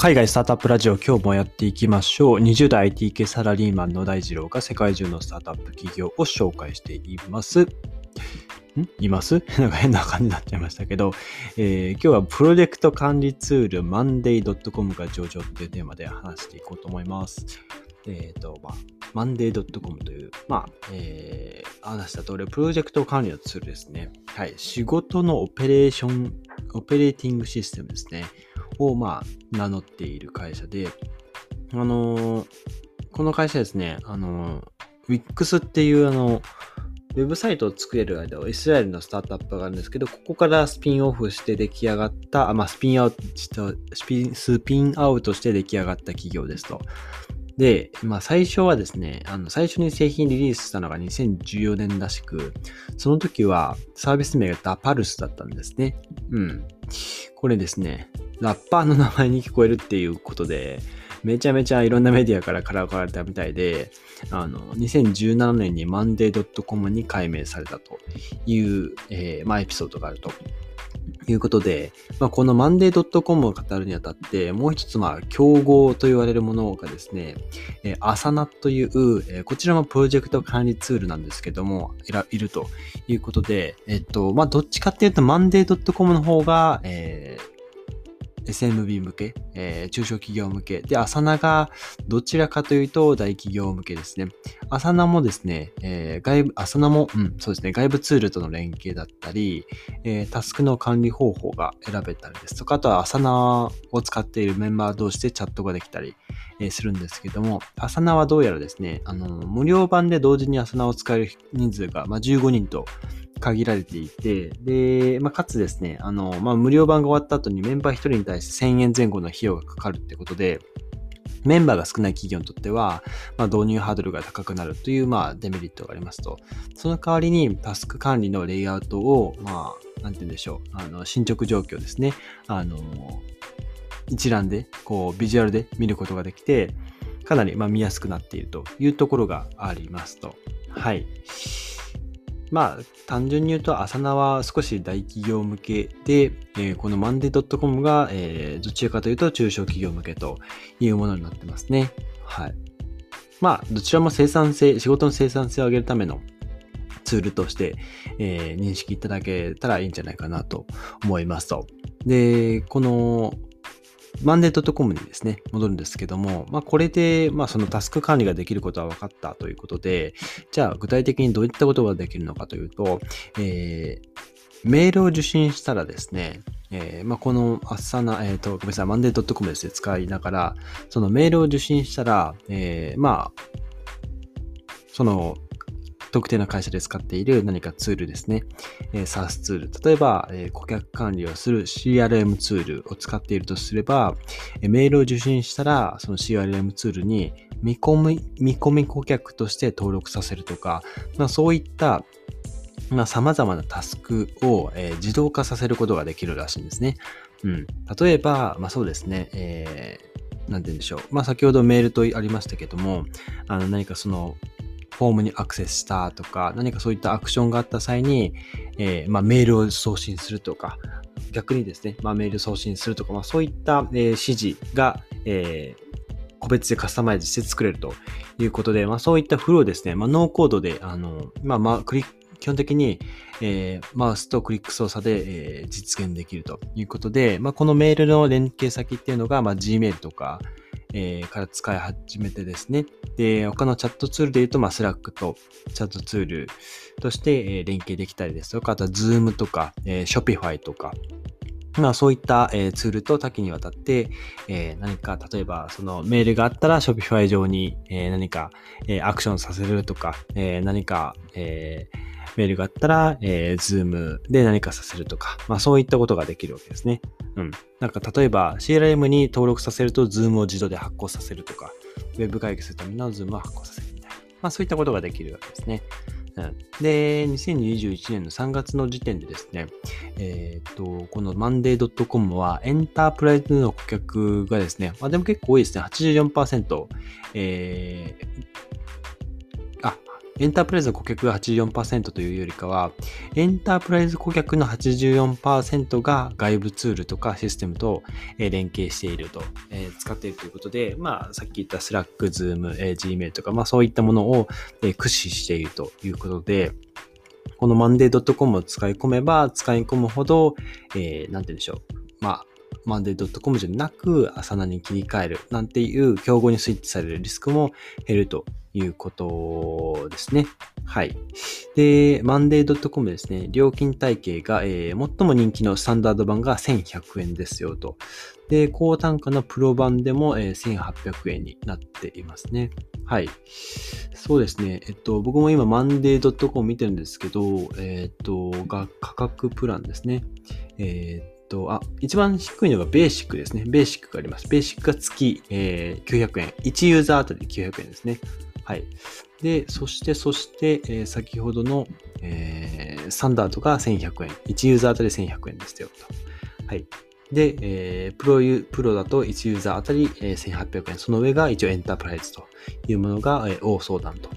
海外スタートアップラジオ今日もやっていきましょう。20代 IT 系サラリーマンの大二郎が世界中のスタートアップ企業を紹介しています。ん？います？なんか変な感じになっちゃいましたけど、えー、今日はプロジェクト管理ツール monday.com が上場というテーマで話していこうと思います。えっ、ー、と、まあ、monday.com という、まあ、えー、話した通り、プロジェクト管理のツールですね。はい。仕事のオペレーション、オペレーティングシステムですね。を、まあ、名乗っている会社で、あのー、この会社ですね、あのー、Wix っていうあの、ウェブサイトを作れる間はイスラエルのスタートアップがあるんですけど、ここからスピンオフして出来上がった、あまあ、スピンアウトスピン、スピンアウトして出来上がった企業ですと。で、まあ最初はですね、あの最初に製品リリースしたのが2014年らしく、その時はサービス名がダパルスだったんですね。うん。これですね、ラッパーの名前に聞こえるっていうことで、めちゃめちゃいろんなメディアからからかわれたみたいで、あの、2017年に monday.com に改名されたという、えー、まあエピソードがあると。いうことで、まあ、この monday.com を語るにあたって、もう一つ、まあ、競合と言われるものがですね、えー、アサナという、えー、こちらもプロジェクト管理ツールなんですけども、いるということで、えっと、まあ、どっちかっていうと monday.com の方が、えー SMB 向け、えー、中小企業向け。で、アサナがどちらかというと大企業向けですね。アサナもですね、えー、外部、アサナも、うん、そうですね、外部ツールとの連携だったり、えー、タスクの管理方法が選べたりですとか、あとはアサナを使っているメンバー同士でチャットができたり、え、するんですけども、アサナはどうやらですね、あの、無料版で同時にアサナを使える人数が、まあ、15人と、限られていて、で、まあ、かつですね、あの、まあ、無料版が終わった後にメンバー1人に対して1000円前後の費用がかかるってことで、メンバーが少ない企業にとっては、まあ、導入ハードルが高くなるという、まあ、デメリットがありますと。その代わりに、タスク管理のレイアウトを、まあ、なんて言うんでしょう、あの、進捗状況ですね。あの、一覧で、こう、ビジュアルで見ることができて、かなり、ま、見やすくなっているというところがありますと。はい。まあ、単純に言うと、アサナは少し大企業向けで、えー、この monday.com が、えー、どちらかというと中小企業向けというものになってますね。はい。まあ、どちらも生産性、仕事の生産性を上げるためのツールとして、えー、認識いただけたらいいんじゃないかなと思いますと。で、このマンデートコムにですね、戻るんですけども、まあ、これで、まあ、そのタスク管理ができることは分かったということで、じゃあ、具体的にどういったことができるのかというと、えー、メールを受信したらですね、えー、まあ、このアッサナ、えっ、ー、と、ごめんなさい、マンデー .com ですね、使いながら、そのメールを受信したら、えー、まあ、その特定の会社で使っている何かツールですね。えー、SaaS ツール。例えば、えー、顧客管理をする CRM ツールを使っているとすれば、えー、メールを受信したら、その CRM ツールに見込み、見込み顧客として登録させるとか、まあ、そういったまあ、様々なタスクを、えー、自動化させることができるらしいんですね。うん。例えば、まあそうですね、えー、なんて言うんでしょう。まあ先ほどメールとありましたけども、あの何かそのフォームにアクセスしたとか、何かそういったアクションがあった際に、えー、まあ、メールを送信するとか、逆にですね、まあ、メール送信するとか、まあ、そういった、え、指示が、え、個別でカスタマイズして作れるということで、まあ、そういったフローですね、まあ、ノーコードで、あの、まあ、まあ、クリック、基本的に、えー、マウスとクリック操作で、えー、実現できるということで、まあ、このメールの連携先っていうのが、まあ、Gmail とか、えー、から使い始めてですね。で、他のチャットツールで言うと、まあ、Slack とチャットツールとして、え、連携できたりですとか、あとは Zoom とか、えー、Shopify とか、まあそういった、え、ツールと多岐にわたって、え、何か例えばそのメールがあったら Shopify 上に、え、何か、え、アクションさせるとか、え、何か、えー、メールがあったら、えー、Zoom で何かさせるとか、まあそういったことができるわけですね。うん。なんか例えば CRM に登録させると Zoom を自動で発行させるとか、Web 会議するための Zoom を発行させるみたいな。まあそういったことができるわけですね。うん、で、2021年の3月の時点でですね、えっ、と、この monday.com はエンタープライズの顧客がですね、まあでも結構多いですね、84%、えー、エンタープライズの顧客が84%というよりかは、エンタープライズ顧客の84%が外部ツールとかシステムと連携していると、え使っているということで、まあ、さっき言った Slack、Zoom、Gmail とか、まあそういったものを駆使しているということで、この monday.com を使い込めば使い込むほど、えー、なんて言うんでしょう。まあ、monday.com じゃなく、朝ナに切り替えるなんていう競合にスイッチされるリスクも減るということですね。はい。で、monday.com ですね、料金体系が、えー、最も人気のスタンダード版が1100円ですよと。で、高単価のプロ版でも、えー、1800円になっていますね。はい。そうですね。えっと、僕も今 monday.com 見てるんですけど、えっと、が価格プランですね。えー、と、あ、一番低いのがベーシックですね。ベーシックがあります。ベーシックが月、えー、900円。1ユーザーあたり900円ですね。はい。で、そして、そして、えー、先ほどの、えー、サンダードが1100円。1ユーザーあたり1100円ですよ。と。はい。で、えー、プロユ、プロだと1ユーザーあたり、えー、1800円。その上が一応エンタープライズというものが、えー、大相談と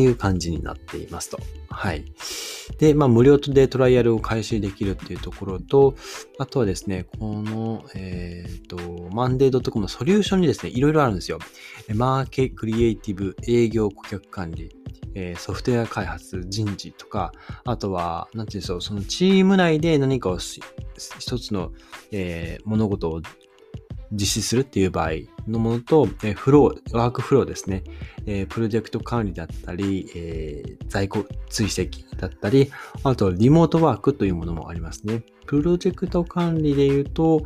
いう感じになっていますと。はい。で、まあ、無料でトライアルを開始できるっていうところと、あとはですね、この、えっ、ー、と、monday.com のソリューションにですね、いろいろあるんですよ。マーケ、クリエイティブ、営業、顧客管理、えー、ソフトウェア開発、人事とか、あとは、なんていうんでしょう、そのチーム内で何かを一つの、えー、物事を実施するっていう場合のものと、え、フロー、ワークフローですね。え、プロジェクト管理だったり、え、在庫追跡だったり、あとリモートワークというものもありますね。プロジェクト管理で言うと、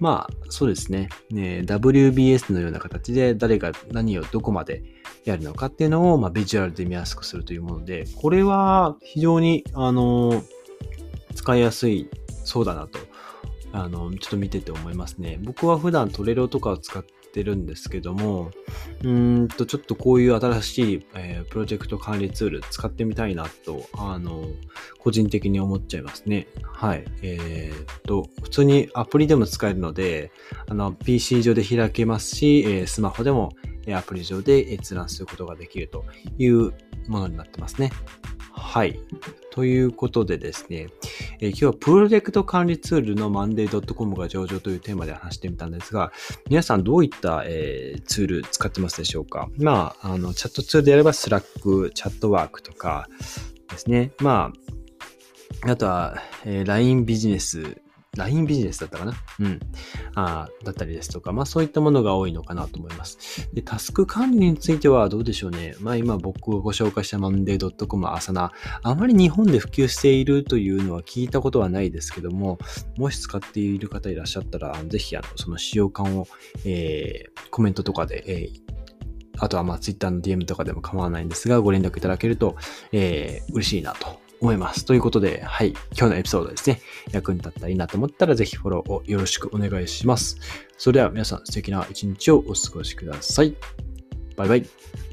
まあ、そうですね。ね WBS のような形で誰が何をどこまでやるのかっていうのを、まあ、ビジュアルで見やすくするというもので、これは非常に、あの、使いやすいそうだなとあの、ちょっと見てて思いますね。僕は普段トレロとかを使ってるんですけども、うんと、ちょっとこういう新しい、えー、プロジェクト管理ツール使ってみたいなと、あの、個人的に思っちゃいますね。はい。えー、っと、普通にアプリでも使えるので、あの、PC 上で開けますし、えー、スマホでもアプリ上で閲覧することができるというものになってますね。はい。ということでですね、えー、今日はプロジェクト管理ツールの monday.com が上場というテーマで話してみたんですが、皆さんどういった、えー、ツール使ってますでしょうか？まあ、あの、チャットツールであれば Slack、チャットワークとかですね。まあ、あとは、えー、LINE ビジネス LINE ビジネスだったかな？うん。ああだったりですとか、まあそういったものが多いのかなと思います。で、タスク管理についてはどうでしょうね。まあ今僕がご紹介した monday.com アサナ、あまり日本で普及しているというのは聞いたことはないですけども、もし使っている方いらっしゃったら、ぜひあのその使用感を、えー、コメントとかで、えーあとはまあ Twitter の DM とかでも構わないんですが、ご連絡いただけると、えー、嬉しいなと思います。ということで、はい、今日のエピソードですね、役に立ったらいいなと思ったら、ぜひフォローをよろしくお願いします。それでは皆さん素敵な一日をお過ごしください。バイバイ。